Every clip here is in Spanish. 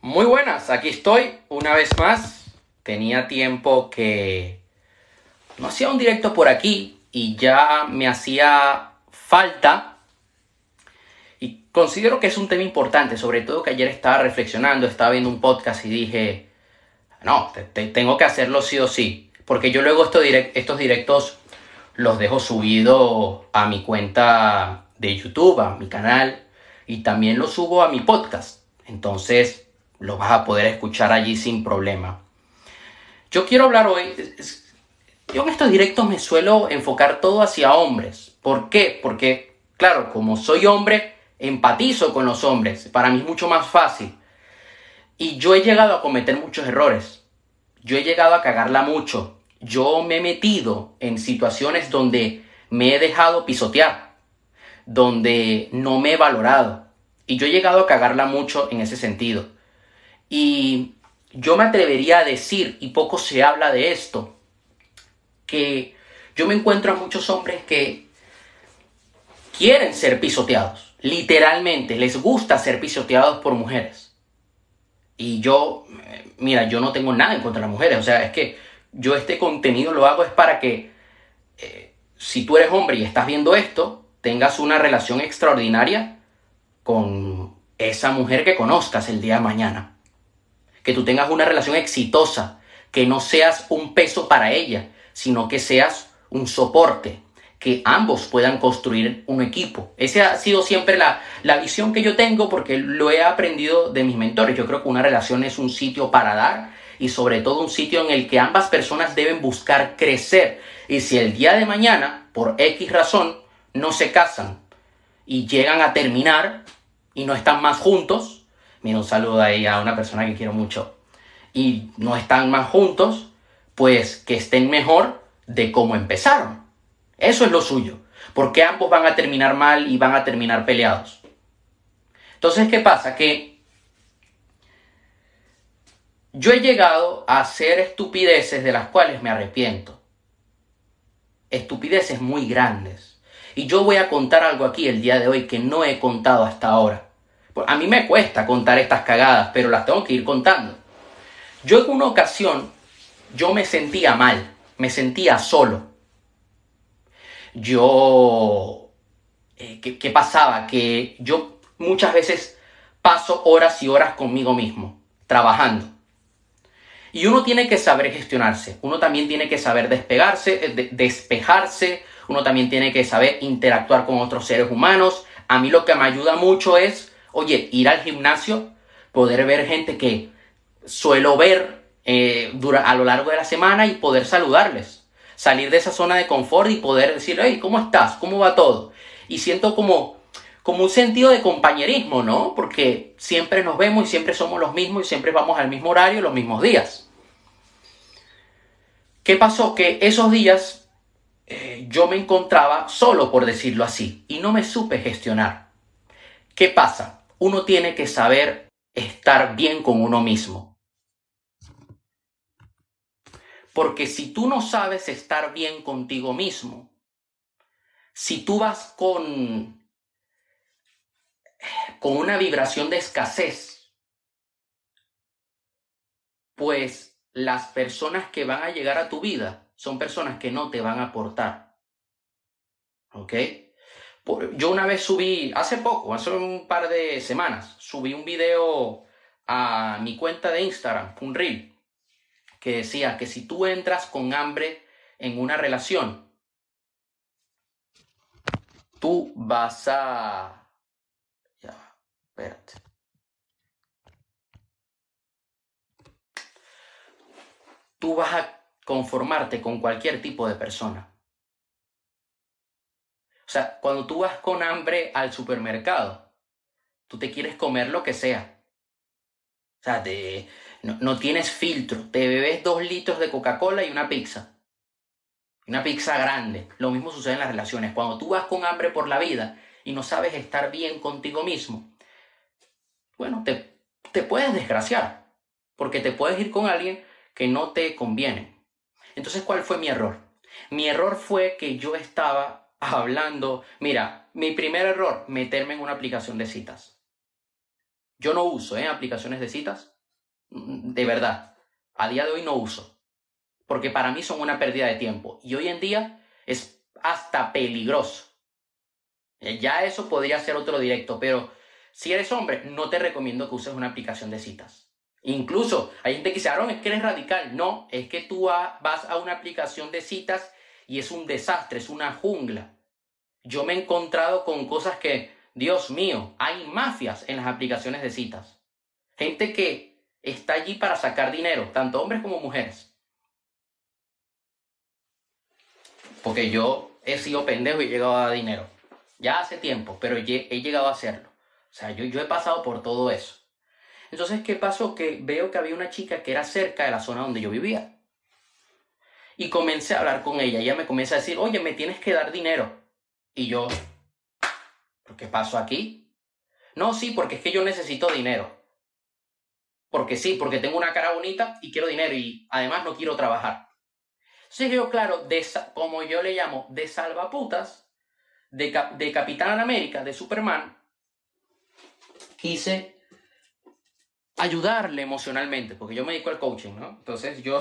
Muy buenas, aquí estoy una vez más. Tenía tiempo que no hacía un directo por aquí y ya me hacía falta. Y considero que es un tema importante, sobre todo que ayer estaba reflexionando, estaba viendo un podcast y dije, no, tengo que hacerlo sí o sí. Porque yo luego estos, estos directos los dejo subidos a mi cuenta de YouTube, a mi canal, y también los subo a mi podcast. Entonces, lo vas a poder escuchar allí sin problema. Yo quiero hablar hoy, yo en estos directos me suelo enfocar todo hacia hombres. ¿Por qué? Porque, claro, como soy hombre, empatizo con los hombres. Para mí es mucho más fácil. Y yo he llegado a cometer muchos errores. Yo he llegado a cagarla mucho. Yo me he metido en situaciones donde me he dejado pisotear, donde no me he valorado. Y yo he llegado a cagarla mucho en ese sentido. Y yo me atrevería a decir, y poco se habla de esto, que yo me encuentro a muchos hombres que quieren ser pisoteados, literalmente, les gusta ser pisoteados por mujeres. Y yo, mira, yo no tengo nada en contra de las mujeres, o sea, es que yo este contenido lo hago es para que eh, si tú eres hombre y estás viendo esto, tengas una relación extraordinaria con esa mujer que conozcas el día de mañana que tú tengas una relación exitosa, que no seas un peso para ella, sino que seas un soporte, que ambos puedan construir un equipo. Esa ha sido siempre la, la visión que yo tengo porque lo he aprendido de mis mentores. Yo creo que una relación es un sitio para dar y sobre todo un sitio en el que ambas personas deben buscar crecer. Y si el día de mañana, por X razón, no se casan y llegan a terminar y no están más juntos, Mira, un saludo ahí a una persona que quiero mucho. Y no están más juntos, pues que estén mejor de cómo empezaron. Eso es lo suyo. Porque ambos van a terminar mal y van a terminar peleados. Entonces, ¿qué pasa? Que yo he llegado a hacer estupideces de las cuales me arrepiento. Estupideces muy grandes. Y yo voy a contar algo aquí el día de hoy que no he contado hasta ahora. A mí me cuesta contar estas cagadas, pero las tengo que ir contando. Yo en una ocasión, yo me sentía mal, me sentía solo. Yo, eh, ¿qué, pasaba? Que yo muchas veces paso horas y horas conmigo mismo, trabajando. Y uno tiene que saber gestionarse, uno también tiene que saber despegarse, eh, despejarse, uno también tiene que saber interactuar con otros seres humanos. A mí lo que me ayuda mucho es Oye, ir al gimnasio, poder ver gente que suelo ver eh, a lo largo de la semana y poder saludarles. Salir de esa zona de confort y poder decir, hey, ¿cómo estás? ¿Cómo va todo? Y siento como, como un sentido de compañerismo, ¿no? Porque siempre nos vemos y siempre somos los mismos y siempre vamos al mismo horario, los mismos días. ¿Qué pasó? Que esos días eh, yo me encontraba solo, por decirlo así, y no me supe gestionar. ¿Qué pasa? Uno tiene que saber estar bien con uno mismo. Porque si tú no sabes estar bien contigo mismo, si tú vas con, con una vibración de escasez, pues las personas que van a llegar a tu vida son personas que no te van a aportar. ¿Ok? Yo una vez subí, hace poco, hace un par de semanas, subí un video a mi cuenta de Instagram, un reel, que decía que si tú entras con hambre en una relación, tú vas a... Ya, espérate. Tú vas a conformarte con cualquier tipo de persona. O sea, cuando tú vas con hambre al supermercado, tú te quieres comer lo que sea. O sea, no, tienes filtro. Te bebes dos litros de Coca-Cola y una pizza. Una pizza grande. Lo mismo sucede en las relaciones. Cuando tú vas con hambre por la vida y no sabes estar bien contigo mismo, bueno, te, te puedes desgraciar. Porque te puedes ir con alguien que no te conviene. Entonces, ¿cuál fue mi error? Mi error fue que yo estaba hablando. Mira, mi primer error, meterme en una aplicación de citas. Yo no uso ¿eh? aplicaciones de citas. Mm, de verdad. A día de hoy no uso. Porque para mí son una pérdida de tiempo. Y hoy en día es hasta peligroso. Eh, ya eso podría ser otro directo, pero si eres hombre, no te recomiendo que uses una aplicación de citas. Incluso hay gente que dice, Aaron, es que eres radical. No, es que tú vas a una aplicación de citas y es un desastre, es una jungla. Yo me he encontrado con cosas que, Dios mío, hay mafias en las aplicaciones de citas. Gente que está allí para sacar dinero, tanto hombres como mujeres. Porque yo he sido pendejo y he llegado a dinero. Ya hace tiempo, pero he llegado a hacerlo. O sea, yo, yo he pasado por todo eso. Entonces, ¿qué pasó? Que veo que había una chica que era cerca de la zona donde yo vivía. Y comencé a hablar con ella. Ella me comienza a decir, oye, me tienes que dar dinero. Y yo, qué pasó aquí? No, sí, porque es que yo necesito dinero. Porque sí, porque tengo una cara bonita y quiero dinero y además no quiero trabajar. Entonces yo, claro, de, como yo le llamo, de salvaputas, de, de Capitán América, de Superman, quise ayudarle emocionalmente, porque yo me dedico al coaching, ¿no? Entonces yo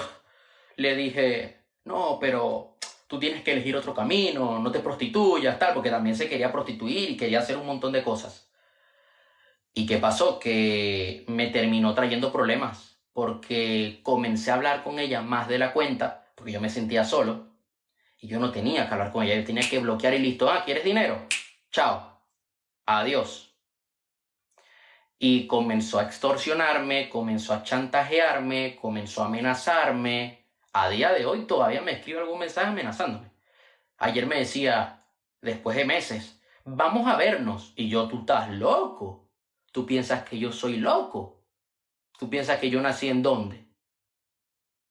le dije, no, pero tú tienes que elegir otro camino, no te prostituyas, tal, porque también se quería prostituir y quería hacer un montón de cosas. ¿Y qué pasó? Que me terminó trayendo problemas, porque comencé a hablar con ella más de la cuenta, porque yo me sentía solo, y yo no tenía que hablar con ella, yo tenía que bloquear y listo, ah, ¿quieres dinero? Chao, adiós y comenzó a extorsionarme, comenzó a chantajearme, comenzó a amenazarme. A día de hoy todavía me escribe algún mensaje amenazándome. Ayer me decía, después de meses, vamos a vernos. Y yo, tú estás loco. Tú piensas que yo soy loco. Tú piensas que yo nací en dónde.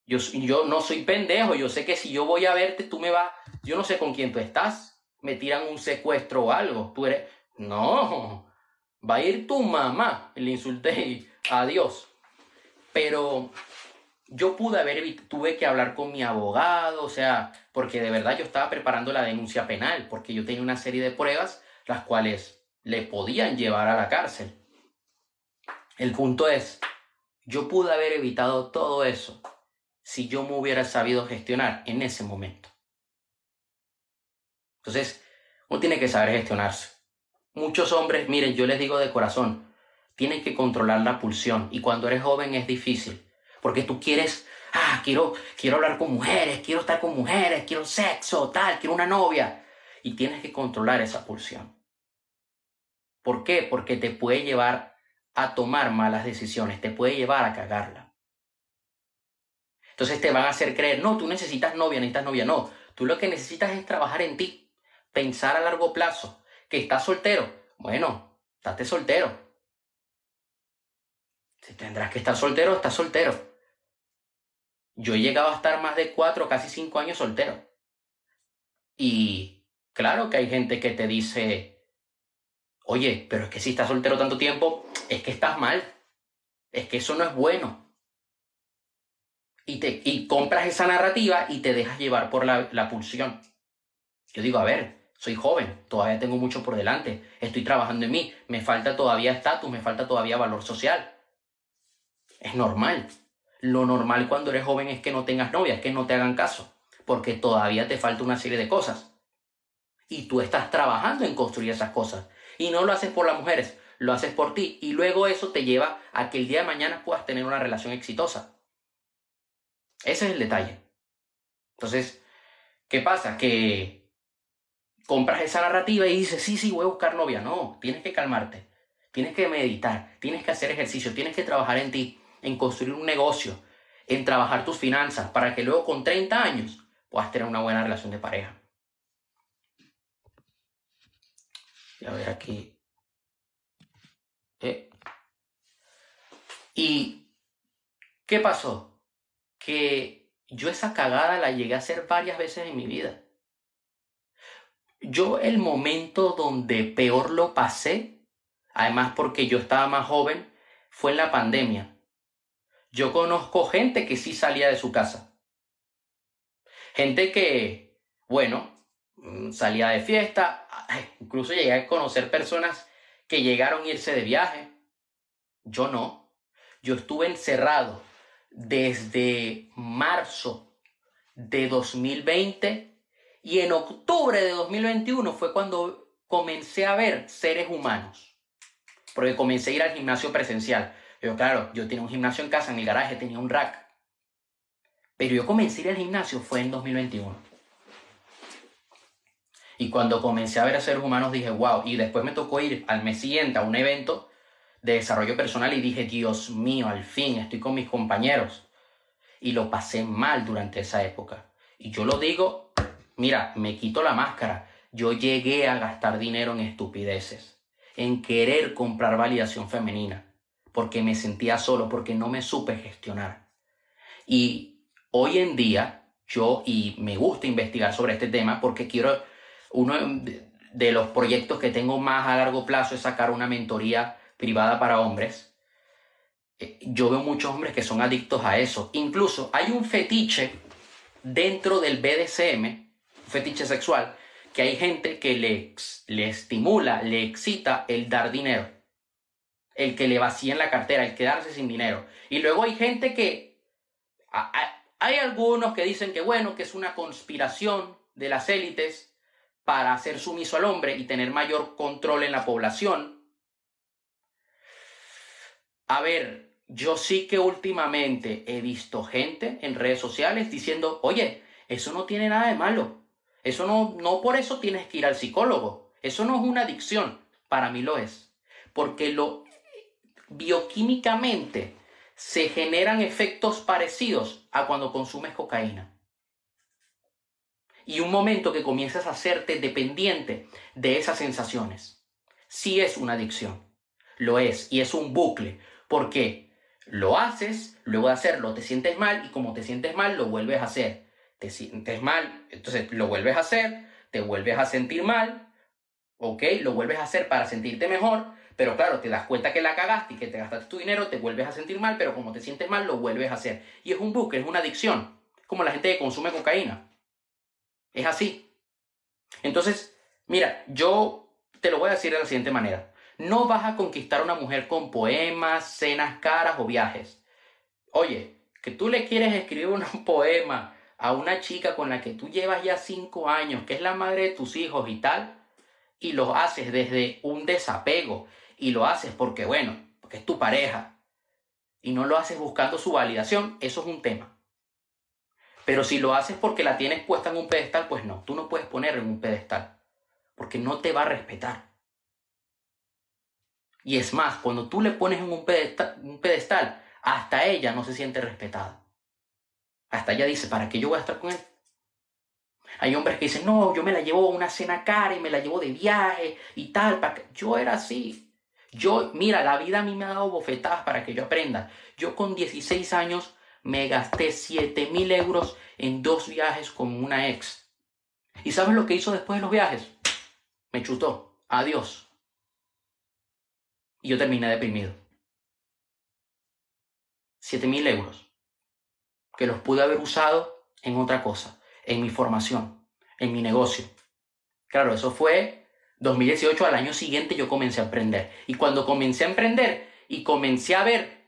Yo, yo no soy pendejo. Yo sé que si yo voy a verte, tú me vas. Yo no sé con quién tú estás. Me tiran un secuestro o algo. Tú eres. No va a ir tu mamá. Le insulté adiós. Pero yo pude haber, tuve que hablar con mi abogado, o sea, porque de verdad yo estaba preparando la denuncia penal, porque yo tenía una serie de pruebas las cuales le podían llevar a la cárcel. El punto es, yo pude haber evitado todo eso si yo me hubiera sabido gestionar en ese momento. Entonces, uno tiene que saber gestionarse. Muchos hombres, miren, yo les digo de corazón, tienen que controlar la pulsión y cuando eres joven es difícil, porque tú quieres, ah, quiero, quiero hablar con mujeres, quiero estar con mujeres, quiero sexo, tal, quiero una novia y tienes que controlar esa pulsión. ¿Por qué? Porque te puede llevar a tomar malas decisiones, te puede llevar a cagarla. Entonces te van a hacer creer, no, tú necesitas novia, necesitas novia, no, tú lo que necesitas es trabajar en ti, pensar a largo plazo, que estás soltero. Bueno, estate soltero. Si tendrás que estar soltero, estás soltero. Yo he llegado a estar más de cuatro, casi cinco años soltero. Y claro que hay gente que te dice, oye, pero es que si estás soltero tanto tiempo, es que estás mal. Es que eso no es bueno. Y, te, y compras esa narrativa y te dejas llevar por la, la pulsión. Yo digo, a ver, soy joven, todavía tengo mucho por delante, estoy trabajando en mí, me falta todavía estatus, me falta todavía valor social. Es normal. Lo normal cuando eres joven es que no tengas novia, que no te hagan caso, porque todavía te falta una serie de cosas. Y tú estás trabajando en construir esas cosas. Y no lo haces por las mujeres, lo haces por ti. Y luego eso te lleva a que el día de mañana puedas tener una relación exitosa. Ese es el detalle. Entonces, ¿qué pasa? Que compras esa narrativa y dices, sí, sí, voy a buscar novia. No, tienes que calmarte, tienes que meditar, tienes que hacer ejercicio, tienes que trabajar en ti, en construir un negocio, en trabajar tus finanzas, para que luego con 30 años puedas tener una buena relación de pareja. Y a ver aquí. Eh. ¿Y qué pasó? Que yo esa cagada la llegué a hacer varias veces en mi vida. Yo el momento donde peor lo pasé, además porque yo estaba más joven, fue en la pandemia. Yo conozco gente que sí salía de su casa. Gente que, bueno, mm, salía de fiesta, incluso llegué a conocer personas que llegaron a irse de viaje. Yo no. Yo estuve encerrado desde marzo de 2020 y en octubre de 2021 fue cuando comencé a ver seres humanos. Porque comencé a ir al gimnasio presencial. Pero claro, yo tenía un gimnasio en casa, en el garaje, tenía un rack. Pero yo comencé a ir al gimnasio fue en 2021. Y cuando comencé a ver a seres humanos dije, wow, y después me tocó ir al mes siguiente a un evento de desarrollo personal y dije, Dios mío, al fin estoy con mis compañeros. Y lo pasé mal durante esa época. Y yo lo digo, mira, me quito la máscara. Yo llegué a gastar dinero en estupideces, en querer comprar validación femenina, porque me sentía solo, porque no me supe gestionar. Y hoy en día, yo, y me gusta investigar sobre este tema, porque quiero uno de los proyectos que tengo más a largo plazo es sacar una mentoría privada para hombres. Eh, yo veo muchos hombres que son adictos a eso. Incluso hay un fetiche dentro del BDSM, un fetiche sexual, que hay gente que le, le estimula, le excita el dar dinero. El que le vacíen la cartera, el quedarse sin dinero. Y luego hay gente que... Hay algunos que dicen que bueno, que es una conspiración de las élites para hacer sumiso al hombre y tener mayor control en la población. A ver, yo sí que últimamente he visto gente en redes sociales diciendo, oye, eso no tiene nada de malo. Eso no, no por eso tienes que ir al psicólogo. Eso no es una adicción. Para mí lo es. Porque lo bioquímicamente se generan efectos parecidos a cuando consumes cocaína y un momento que comienzas a hacerte dependiente de esas sensaciones. Sí es una adicción, lo es, y es un bucle, porque lo haces, luego de hacerlo te sientes mal y como te sientes mal lo vuelves a hacer. Te sientes mal, entonces lo vuelves a hacer, te vuelves a sentir mal, ok, lo vuelves a hacer para sentirte mejor, pero claro, te das cuenta que la cagaste y que te gastaste tu dinero, te vuelves a sentir mal, pero como te sientes mal lo vuelves a hacer. Y es un bucle, es una adicción, como la gente que consume cocaína. Es así. Entonces, mira, yo te lo voy a decir de la siguiente manera. No vas a conquistar a una mujer con poemas, cenas caras o viajes. Oye, que tú le quieres escribir un poema a una chica con la que tú llevas ya cinco años, que es la madre de tus hijos y tal, y lo haces desde un desapego, y lo haces porque, bueno, porque es tu pareja, y no lo haces buscando su validación, eso es un tema. Pero si lo haces porque la tienes puesta en un pedestal, pues no, tú no puedes ponerla en un pedestal, porque no te va a respetar. Y es más, cuando tú le pones en un pedestal, un pedestal, hasta ella no se siente respetada. Hasta ella dice, ¿para qué yo voy a estar con él? Hay hombres que dicen, no, yo me la llevo a una cena cara y me la llevo de viaje y tal. Para que... Yo era así. Yo, mira, la vida a mí me ha dado bofetadas para que yo aprenda. Yo con 16 años me gasté 7 mil euros en dos viajes con una ex. ¿Y sabes lo que hizo después de los viajes? Me chutó. Adiós. Y yo terminé deprimido. 7 mil euros. Que los pude haber usado en otra cosa. En mi formación. En mi negocio. Claro, eso fue 2018. Al año siguiente yo comencé a emprender. Y cuando comencé a emprender y comencé a ver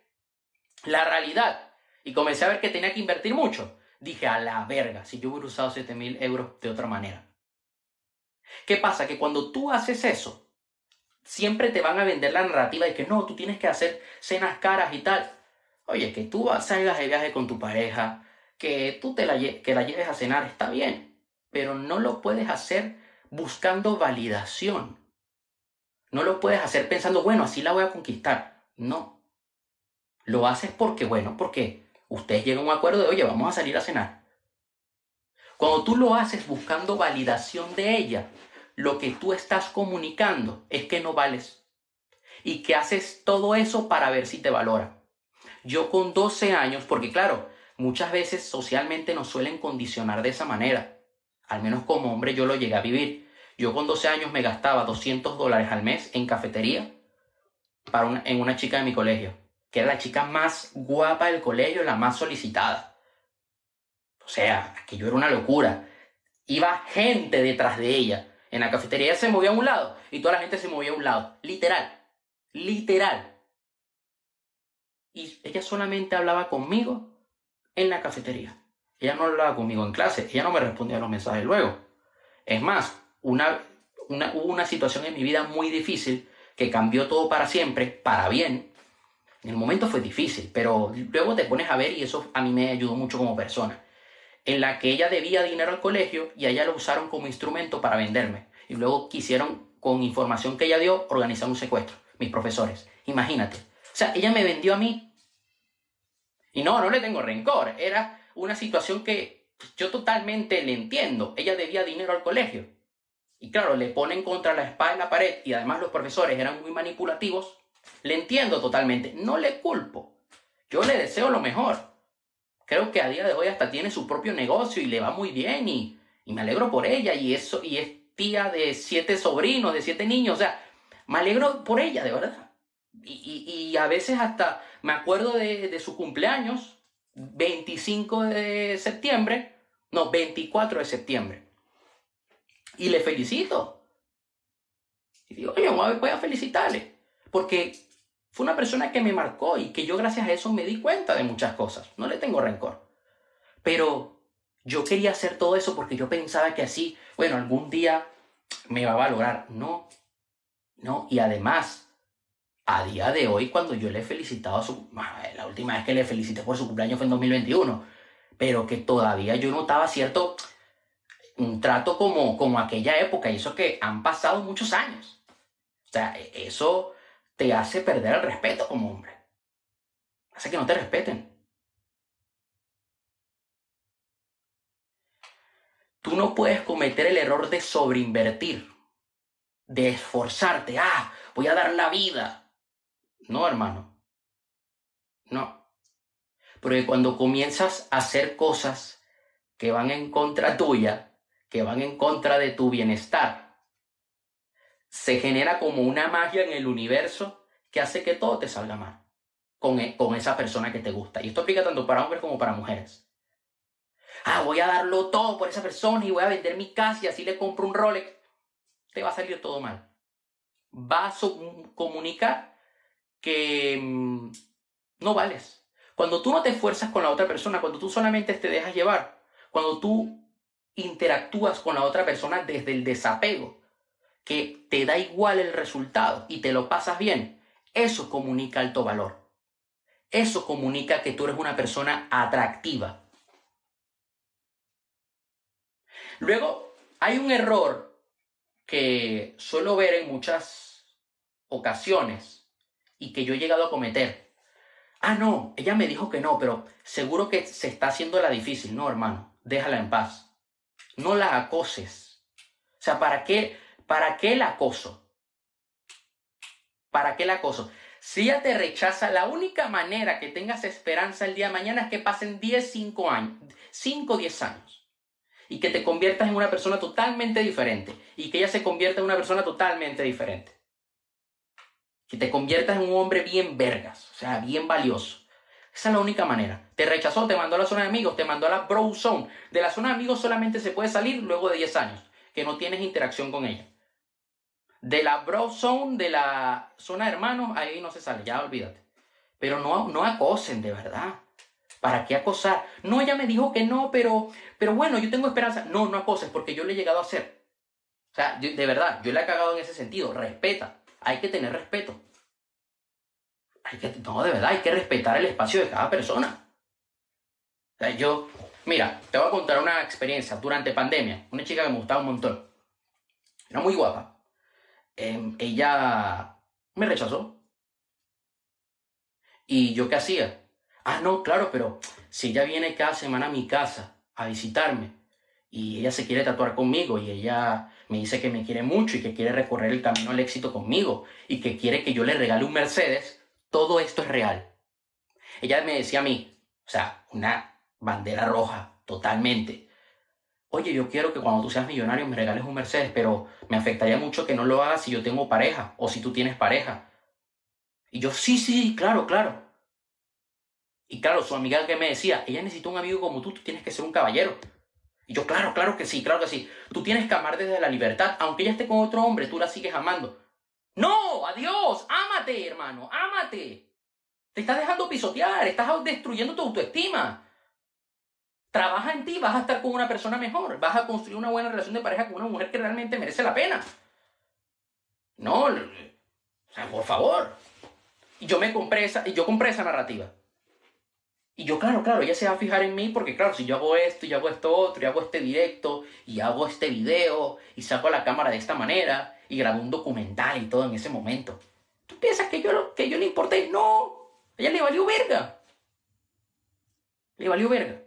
la realidad y comencé a ver que tenía que invertir mucho. Dije, a la verga, si yo hubiera usado 7 mil euros de otra manera. ¿Qué pasa? Que cuando tú haces eso, siempre te van a vender la narrativa de que no, tú tienes que hacer cenas caras y tal. Oye, que tú salgas de viaje con tu pareja, que tú te la, que la lleves a cenar, está bien, pero no lo puedes hacer buscando validación. No lo puedes hacer pensando, bueno, así la voy a conquistar. No. Lo haces porque, bueno, porque ustedes llegan a un acuerdo de, oye, vamos a salir a cenar. Cuando tú lo haces buscando validación de ella, lo que tú estás comunicando es que no vales. Y que haces todo eso para ver si te valora. Yo con 12 años, porque claro, muchas veces socialmente nos suelen condicionar de esa manera. Al menos como hombre yo lo llegué a vivir. Yo con 12 años me gastaba 200 dólares al mes en cafetería para en una chica de mi colegio que era la chica más guapa del colegio, la más solicitada. O sea, aquello era una locura. Iba gente detrás de ella. En la cafetería se movía a un lado y toda la gente se movía a un lado. Literal. Literal. Y ella solamente hablaba conmigo en la cafetería. Ella no hablaba conmigo en clase, ella no me respondía a los mensajes luego. Es más, una, una, hubo una situación en mi vida muy difícil que cambió todo para siempre, para bien. En el momento fue difícil, pero luego te pones a ver y eso a mí me ayudó mucho como persona. En la que ella debía dinero al colegio y a ella lo usaron como instrumento para venderme. Y luego quisieron, con información que ella dio, organizar un secuestro, mis profesores. Imagínate. O sea, ella me vendió a mí. Y no, no le tengo rencor. Era una situación que yo totalmente le entiendo. Ella debía dinero al colegio. Y claro, le ponen contra la espada en la pared y además los profesores eran muy manipulativos. Le entiendo totalmente. No le culpo. Yo le deseo lo mejor. Creo que a día de hoy hasta tiene su propio negocio y le va muy bien y, y me alegro por ella y eso y es tía de siete sobrinos, de siete niños. O sea, me alegro por ella, de verdad. Y, y, y a veces hasta me acuerdo de, de su cumpleaños 25 de septiembre, no, 24 de septiembre. Y le felicito. Y digo, oye, voy a felicitarle. Porque fue una persona que me marcó y que yo gracias a eso me di cuenta de muchas cosas. No le tengo rencor. Pero yo quería hacer todo eso porque yo pensaba que así, bueno, algún día me va a valorar. No, no. Y además, a día de hoy, cuando yo le he felicitado su... La última vez que le felicité por su cumpleaños fue en 2021, pero que todavía yo notaba cierto... un trato como, como aquella época, y eso que han pasado muchos años. O sea, e, eso te hace perder el respeto como hombre. Hace que no te respeten. Tú no puedes cometer el error de sobreinvertir, de esforzarte, ah, voy a dar la vida, no, hermano. No. Porque cuando comienzas a hacer cosas que van en contra tuya, que van en contra de tu bienestar, se genera como una magia en el universo que hace que todo te salga mal con, e, con esa persona que te gusta. Y esto aplica tanto para hombres como para mujeres. Ah, voy a darlo todo por esa persona y voy a vender mi casa y así le compro un Rolex. Te va a salir todo mal. Vas a comunicar que mm, no vales. Cuando tú no te esfuerzas con la otra persona, cuando tú solamente te dejas llevar, cuando tú interactúas con la otra persona desde el desapego, que te da igual el resultado y te lo pasas bien, eso comunica alto valor. Eso comunica que tú eres una persona atractiva. Luego, hay un error que suelo ver en muchas ocasiones y que yo he llegado a cometer. Ah, no, ella me dijo que no, pero seguro que se está haciendo la difícil. No, hermano, déjala en paz. No la acoses. O sea, ¿para qué, para qué el acoso? ¿Para qué el acoso? Si ella te rechaza, la única manera que tengas esperanza el día de mañana es que pasen 10, 5 años, 5, 10 años. Y que te conviertas en una persona totalmente diferente. Y que ella se convierta en una persona totalmente diferente que te conviertas en un hombre bien vergas, o sea, bien valioso. Esa es la única manera. Te rechazó, te mandó a la zona de amigos, te mandó a la bro zone. De la zona de amigos solamente se puede salir luego de 10 años, que no tienes interacción con ella. De la bro zone, de la zona de hermanos, ahí no se sale, ya olvídate. Pero no, no acosen, de verdad. ¿Para qué acosar? No, ella me dijo que no, pero, pero bueno, yo tengo esperanza. No, no acoses, porque yo le he llegado a hacer. O sea, de verdad, yo le he cagado en ese sentido. Respeta hay que tener respeto. Hay que, no, de verdad, hay que respetar el espacio de cada persona. Yo, mira, te voy a contar una experiencia durante pandemia. Una chica que me gustaba un montón. Era muy guapa. Em, ella me rechazó. ¿Y yo qué hacía? Ah, no, claro, pero si ella viene cada semana a mi casa a visitarme y ella se quiere tatuar conmigo y ella me dice que me quiere mucho y que quiere recorrer el camino al éxito conmigo y que quiere que yo le regale un Mercedes, todo esto es real. Ella me decía a mí, o sea, una bandera roja, totalmente. Oye, yo quiero que cuando tú seas millonario me regales un Mercedes, pero me afectaría mucho que no lo hagas si yo tengo pareja o si tú tienes pareja. Y yo, sí, sí, claro, claro. Y claro, su amiga que me decía, ella necesita un amigo como tú, tú tienes que ser un caballero. Y yo, claro, claro que sí, claro que sí. Tú tienes que amar desde la libertad. Aunque ella esté con otro hombre, tú la sigues amando. No, adiós, ámate, hermano, ámate. Te estás dejando pisotear, estás destruyendo tu autoestima. Trabaja en ti, vas a estar con una persona mejor, vas a construir una buena relación de pareja con una mujer que realmente merece la pena. No, o sea, por favor. Y yo me compré esa, yo compré esa narrativa. Y yo, claro, claro, ella se va a fijar en mí porque, claro, si yo hago esto y hago esto otro y hago este directo y hago este video y saco la cámara de esta manera y grabo un documental y todo en ese momento. ¿Tú piensas que yo, que yo le importé? No, a ella le valió verga. Le valió verga.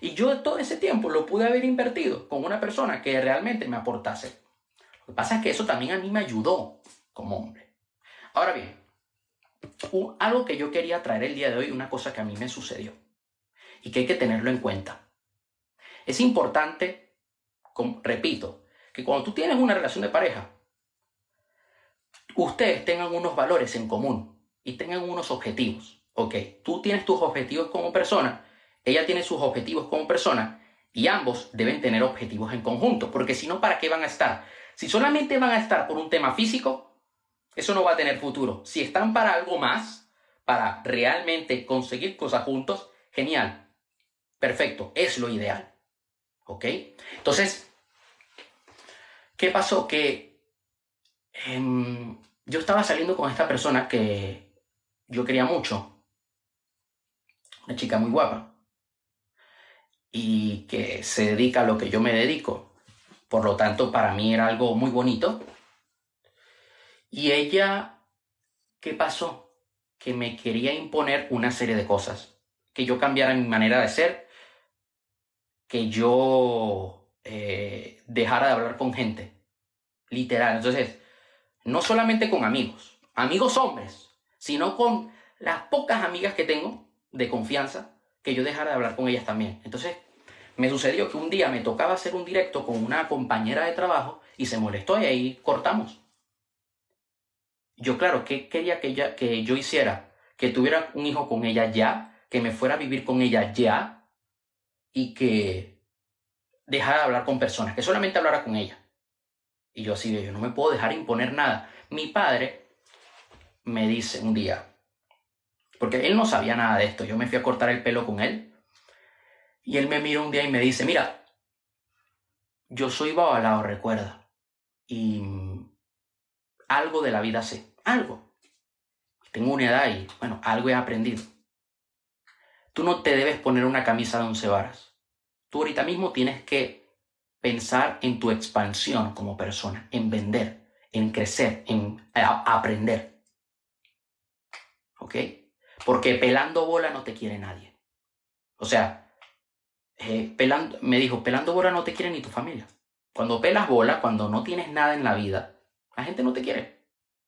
Y yo todo ese tiempo lo pude haber invertido con una persona que realmente me aportase. Lo que pasa es que eso también a mí me ayudó como hombre. Ahora bien, algo que yo quería traer el día de hoy, una cosa que a mí me sucedió y que hay que tenerlo en cuenta. Es importante, repito, que cuando tú tienes una relación de pareja, ustedes tengan unos valores en común y tengan unos objetivos. Ok, tú tienes tus objetivos como persona, ella tiene sus objetivos como persona y ambos deben tener objetivos en conjunto, porque si no, ¿para qué van a estar? Si solamente van a estar por un tema físico, eso no va a tener futuro. Si están para algo más, para realmente conseguir cosas juntos, genial. Perfecto, es lo ideal. ¿Ok? Entonces, ¿qué pasó? Que em, yo estaba saliendo con esta persona que yo quería mucho. Una chica muy guapa. Y que se dedica a lo que yo me dedico. Por lo tanto, para mí era algo muy bonito y ella, ¿qué pasó? Que me quería imponer una serie de cosas. Que yo cambiara mi manera de ser. Que yo eh, dejara de hablar con gente. Literal. Entonces, no solamente con amigos, amigos hombres, sino con las pocas amigas que tengo de confianza, que yo dejara de hablar con ellas también. Entonces, me sucedió que un día me tocaba hacer un directo con una compañera de trabajo y se molestó y ahí cortamos. Yo, claro, ¿qué quería que, ella, que yo hiciera? Que tuviera un hijo con ella ya, que me fuera a vivir con ella ya y que dejara de hablar con personas, que solamente hablara con ella. Y yo así, yo no me puedo dejar imponer nada. Mi padre me dice un día, porque él no sabía nada de esto, yo me fui a cortar el pelo con él y él me mira un día y me dice, mira, yo soy babalao, recuerda. Y algo de la vida sé, algo. Tengo una edad y, bueno, algo he aprendido. Tú no te debes poner una camisa de once varas. Tú ahorita mismo tienes que pensar en tu expansión como persona, en vender, en crecer, en aprender. ¿Ok? Porque pelando bola no te quiere nadie. O sea, eh, pelando, me dijo, pelando bola no te quiere ni tu familia. Cuando pelas bola, cuando no tienes nada en la vida, la gente no te quiere.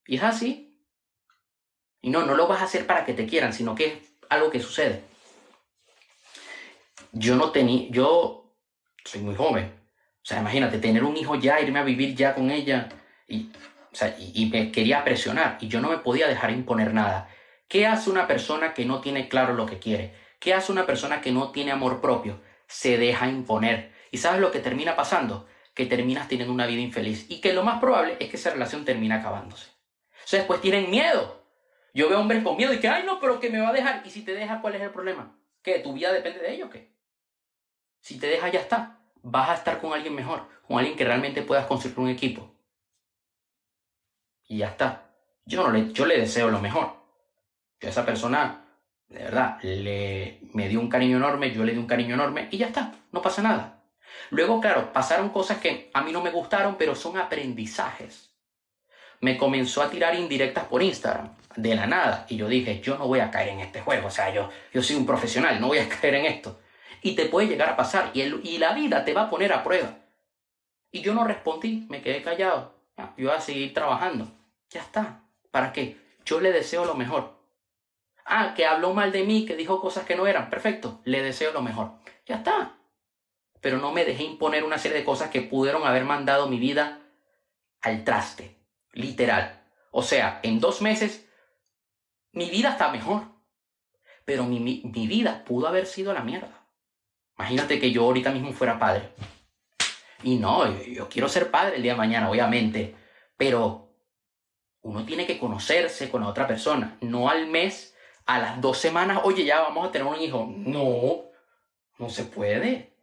Y es así. Y no, no lo vas a hacer para que te quieran, sino que es algo que sucede. Yo no tenía, yo soy muy joven. O sea, imagínate, tener un hijo ya, irme a vivir ya con ella. Y, o sea, y, me quería presionar. Y yo no me podía dejar imponer nada. ¿Qué hace una persona que no tiene claro lo que quiere? ¿Qué hace una persona que no tiene amor propio? Se deja imponer. ¿Y sabes lo que termina pasando? que terminas teniendo una vida infeliz y que lo más probable es que esa relación termine acabándose. Sea, después tienen miedo. Yo veo hombres con miedo y que, ay, no, pero que me va a dejar. Y si te deja, ¿cuál es el problema? ¿Que tu vida depende de ello o qué? Si te deja, ya está. Vas a estar con alguien mejor, con alguien que realmente puedas construir un equipo. Y ya está. Yo, no le, yo le deseo lo mejor. Yo a esa persona, de verdad, le, me dio un cariño enorme, yo le di un cariño enorme y ya está. No pasa nada. Luego, claro, pasaron cosas que a mí no me gustaron, pero son aprendizajes. Me comenzó a tirar indirectas por Instagram, de la nada, y yo dije, yo no voy a caer en este juego, o sea, yo, yo soy un profesional, no voy a caer en esto. Y te puede llegar a pasar, y, y la vida te va a poner a prueba. Y yo no respondí, me quedé callado. Yo voy a seguir trabajando. Ya está. ¿Para qué? Yo le deseo lo mejor. Ah, que habló mal de mí, que dijo cosas que no eran. Perfecto. Le deseo lo mejor. Ya está pero no me dejé imponer una serie de cosas que pudieron haber mandado mi vida al traste, literal. O sea, en dos meses mi vida está mejor, pero mi, vida pudo haber sido la mierda. Imagínate que yo ahorita mismo fuera padre. Y no, yo, yo quiero ser padre el día de mañana, obviamente, pero uno tiene que conocerse con la otra persona, no al mes a las dos semanas, oye, ya vamos a tener un hijo. No, no se puede.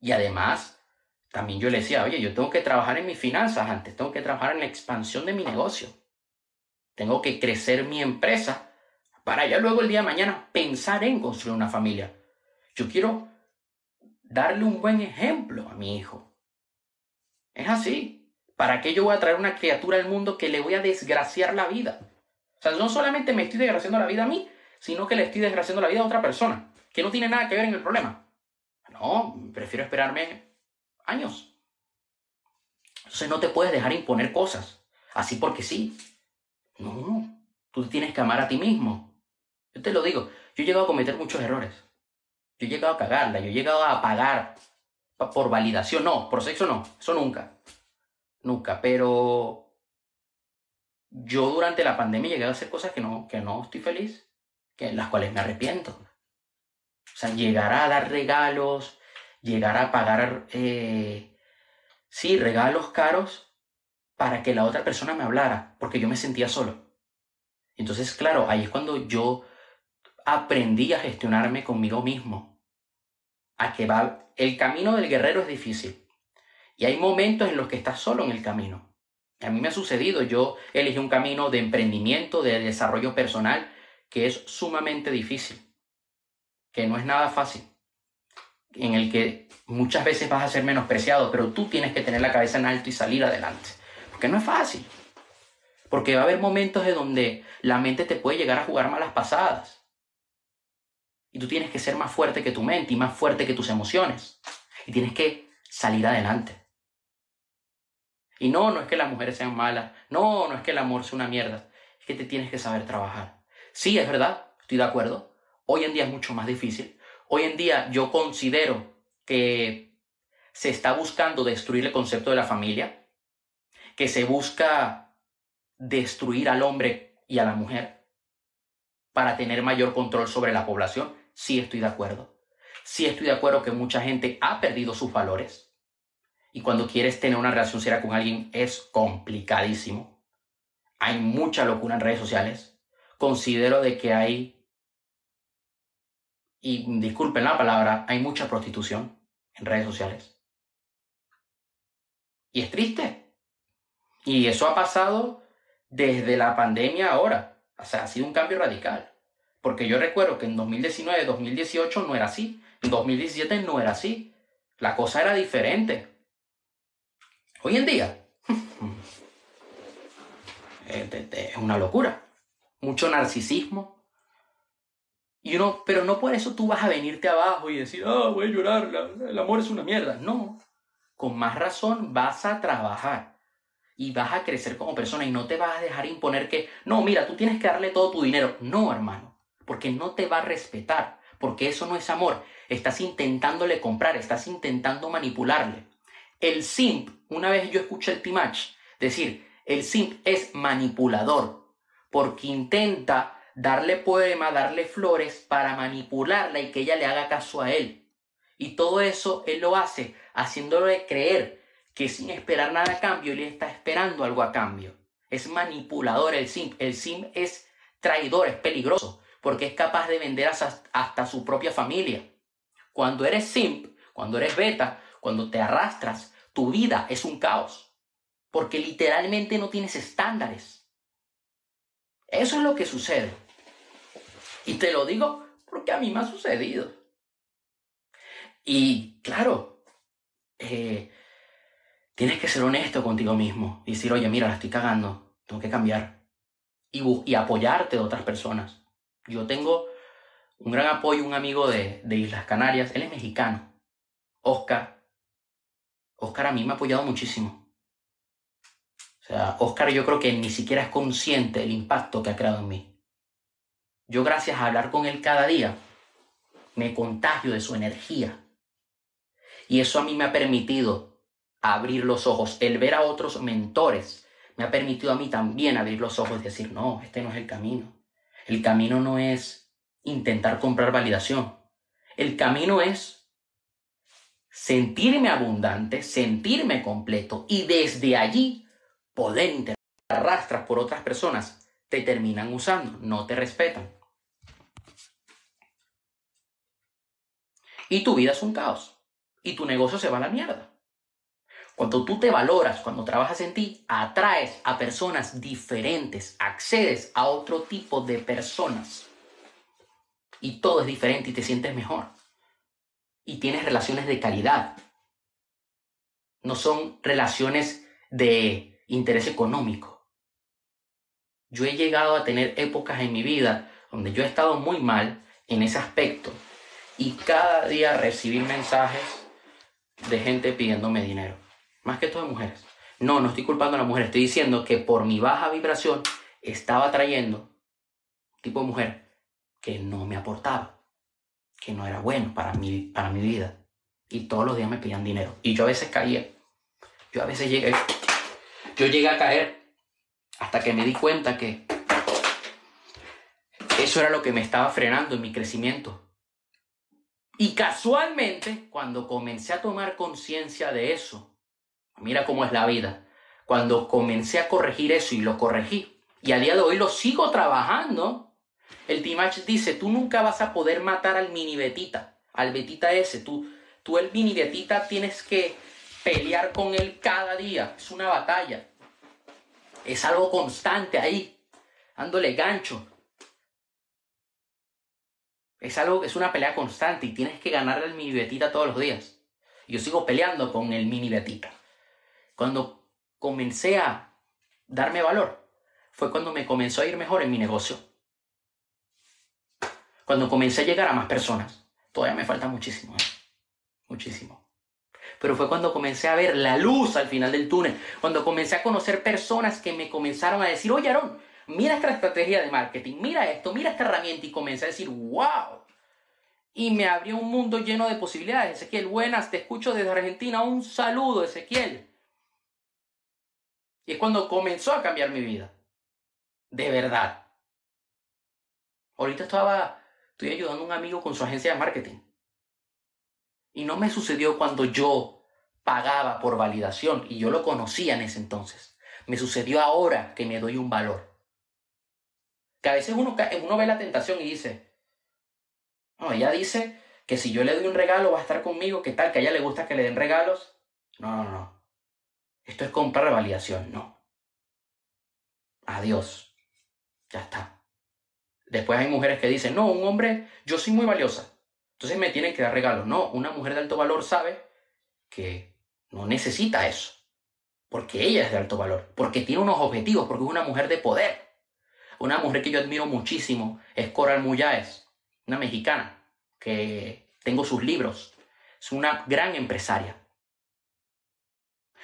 Y además, también yo le decía, oye, yo tengo que trabajar en mis finanzas antes, tengo que trabajar en la expansión de mi negocio. Tengo que crecer mi empresa para ya luego el día de mañana pensar en construir una familia. Yo quiero darle un buen ejemplo a mi hijo. Es así. ¿Para qué yo voy a traer una criatura al mundo que le voy a desgraciar la vida? O sea, no solamente me estoy desgraciando la vida a mí, sino que le estoy desgraciando la vida a otra persona, que no tiene nada que ver en el problema. No, prefiero esperarme años. Entonces no te puedes dejar imponer cosas, así porque sí. No, tú tienes que amar a ti mismo. Yo te lo digo, yo he llegado a cometer muchos errores. Yo he llegado a cagarla, yo he llegado a pagar por validación. No, por sexo no, eso nunca. Nunca, pero yo durante la pandemia llegué a hacer cosas que no, que no estoy feliz, que las cuales me arrepiento. O sea, llegar a dar regalos, llegar a pagar, eh, sí, regalos caros para que la otra persona me hablara, porque yo me sentía solo. Entonces, claro, ahí es cuando yo aprendí a gestionarme conmigo mismo. A que va, el camino del guerrero es difícil. Y hay momentos en los que estás solo en el camino. A mí me ha sucedido, yo elegí un camino de emprendimiento, de desarrollo personal, que es sumamente difícil, que no es nada fácil, en el que muchas veces vas a ser menospreciado, pero tú tienes que tener la cabeza en alto y salir adelante, porque no es fácil, porque va a haber momentos de donde la mente te puede llegar a jugar malas pasadas, y tú tienes que ser más fuerte que tu mente y más fuerte que tus emociones. Y tienes que salir adelante. Y no, no es que las mujeres sean malas. No, no es que el amor sea una mierda. Es que te tienes que saber trabajar. Sí, es verdad, estoy de acuerdo. Hoy en día es mucho más difícil. Hoy en día yo considero que se está buscando destruir el concepto de la familia, que se busca destruir al hombre y a la mujer para tener mayor control sobre la población sí estoy de acuerdo. Sí estoy de acuerdo que mucha gente ha perdido sus valores. Y cuando quieres tener una relación seria con alguien es complicadísimo. Hay mucha locura en redes sociales. Considero de que hay, y disculpen la palabra, hay mucha prostitución en redes sociales. Y es triste. Y eso ha pasado desde la pandemia ahora. O sea, ha sido un cambio radical. Porque yo recuerdo que en 2019, 2018 no era así. En 2017 no era así. La cosa era diferente. Hoy en día es una locura. Mucho narcisismo. Y uno, pero no por eso tú vas a venirte abajo y decir, ah, voy a llorar, el amor es una mierda. No. Con más razón vas a trabajar y vas a crecer como persona y no te vas a dejar imponer que, no, mira, tú tienes que darle todo tu dinero. No, hermano porque no te va a respetar, porque eso no es amor. Estás intentándole comprar, estás intentando manipularle. El simp, una vez yo escuché el Timach decir, el simp es manipulador, porque intenta darle poema, darle flores para manipularla y que ella le haga caso a él. Y todo eso él lo hace haciéndole creer que sin esperar nada a cambio, él está esperando algo a cambio. Es manipulador el simp. El simp es traidor, es peligroso porque es capaz de vender hasta, su propia familia. Cuando eres simp, cuando eres beta, cuando te arrastras, tu vida es un caos, porque literalmente no tienes estándares. Eso es lo que sucede. Y te lo digo porque a mí me ha sucedido. Y claro, eh, tienes que ser honesto contigo mismo y decir, oye, mira, la estoy cagando, tengo que cambiar. Y, y apoyarte de otras personas. Yo tengo un gran apoyo, un amigo de, Islas Canarias, él es mexicano, Oscar. Oscar a mí me ha apoyado muchísimo. O sea, Oscar yo creo que ni siquiera es consciente del impacto que ha creado en mí. Yo gracias a hablar con él cada día, me contagio de su energía. Y eso a mí me ha permitido abrir los ojos, el ver a otros mentores, me ha permitido a mí también abrir los ojos y decir, no, este no es el camino. El camino no es intentar comprar validación. El camino es sentirme abundante, sentirme completo y desde allí poder arrastrar por otras personas te terminan usando, no te respetan. Y tu vida es un caos. Y tu negocio se va a la mierda. Cuando tú te valoras, cuando trabajas en ti, atraes a personas diferentes, accedes a otro tipo de personas. Y todo es diferente y te sientes mejor. Y tienes relaciones de calidad. No son relaciones de interés económico. Yo he llegado a tener épocas en mi vida donde yo he estado muy mal en ese aspecto y cada día recibir mensajes de gente pidiéndome dinero. Más que todo de mujeres. No, no estoy culpando a la mujer. Estoy diciendo que por mi baja vibración estaba trayendo tipo de mujer que no me aportaba, que no era bueno para mi, para mi vida. Y todos los días me pedían dinero. Y yo a veces caía. Yo a veces llegué. Yo llegué a caer hasta que me di cuenta que eso era lo que me estaba frenando en mi crecimiento. Y casualmente, cuando comencé a tomar conciencia de eso, mira cómo es la vida, cuando comencé a corregir eso y lo corregí, y a día de hoy lo sigo trabajando, el Timach dice, tú nunca vas a poder matar al mini betita, al betita ese, tú, tú el mini betita tienes que pelear con él cada día, es una batalla, es algo constante ahí, dándole gancho, es algo, es una pelea constante y tienes que ganarle al mini betita todos los días. Yo sigo peleando con el mini betita. Cuando comencé a darme valor, fue cuando me comenzó a ir mejor en mi negocio. Cuando comencé a llegar a más personas. Todavía me falta muchísimo, ¿eh? muchísimo. Pero fue cuando comencé a ver la luz al final del túnel, cuando comencé a conocer personas que me comenzaron a decir, oye Aaron, mira esta estrategia de marketing, mira esto, mira esta herramienta y comencé a decir, wow. Y me abrió un mundo lleno de posibilidades. Ezequiel, buenas, te escucho desde Argentina. Un saludo, Ezequiel. Y es cuando comenzó a cambiar mi vida. De verdad. Ahorita estaba, estoy ayudando a un amigo con su agencia de marketing. Y no me sucedió cuando yo pagaba por validación y yo lo conocía en ese entonces. Me sucedió ahora que me doy un valor. Que a veces uno, ve la tentación y dice, no, ella dice que si yo le doy un regalo va a estar conmigo, ¿qué tal? Que a ella le gusta que le den regalos. No, no, no. Esto es comprar validación, no. Adiós. Ya está. Después hay mujeres que dicen, no, un hombre, yo soy muy valiosa. Entonces me tienen que dar regalos. No, una mujer de alto valor sabe que no necesita eso. Porque ella es de alto valor. Porque tiene unos objetivos. Porque es una mujer de poder. Una mujer que yo admiro muchísimo es Coral Muyáez, una mexicana que tengo sus libros. Es una gran empresaria.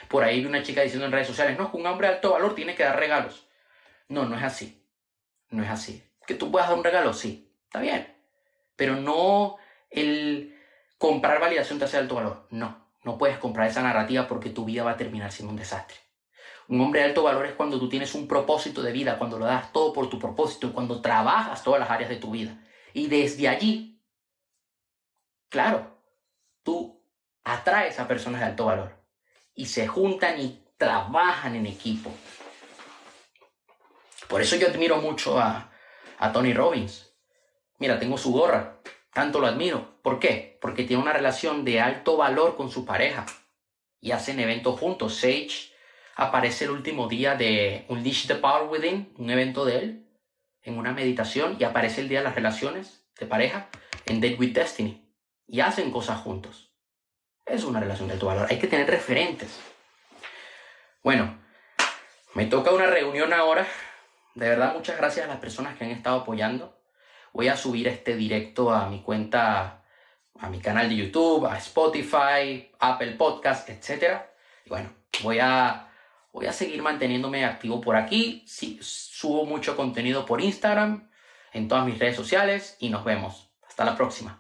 Por ahí vi una chica diciendo en redes sociales, no, un hombre de alto valor tiene que dar regalos. No, no es así. No es así. Que tú puedas dar un regalo, sí, está bien. Pero no el comprar validación te hace alto valor. No, no puedes comprar esa narrativa porque tu vida va a terminar siendo un desastre. Un hombre de alto valor es cuando tú tienes un propósito de vida, cuando lo das todo por tu propósito y cuando trabajas todas las áreas de tu vida. Y desde allí, claro, tú atraes a personas de alto valor y se juntan y trabajan en equipo. Por eso yo admiro mucho a, a Tony Robbins. Mira, tengo su gorra, tanto lo admiro. ¿Por qué? Porque tiene una relación de alto valor con su pareja y hacen eventos juntos. Sage aparece el último día de Unleash the Power Within, un evento de él, en una meditación, y aparece el día de las relaciones de pareja en Date with Destiny. Y hacen cosas juntos. Es una relación de alto valor. Hay que tener referentes. Bueno, me toca una reunión ahora. De verdad, muchas gracias a las personas que han estado apoyando. Voy a subir este directo a mi cuenta, a mi canal de YouTube, a Spotify, Apple Podcast, etc. Y bueno, voy a Voy a seguir manteniéndome activo por aquí. Sí, subo mucho contenido por Instagram, en todas mis redes sociales y nos vemos. Hasta la próxima.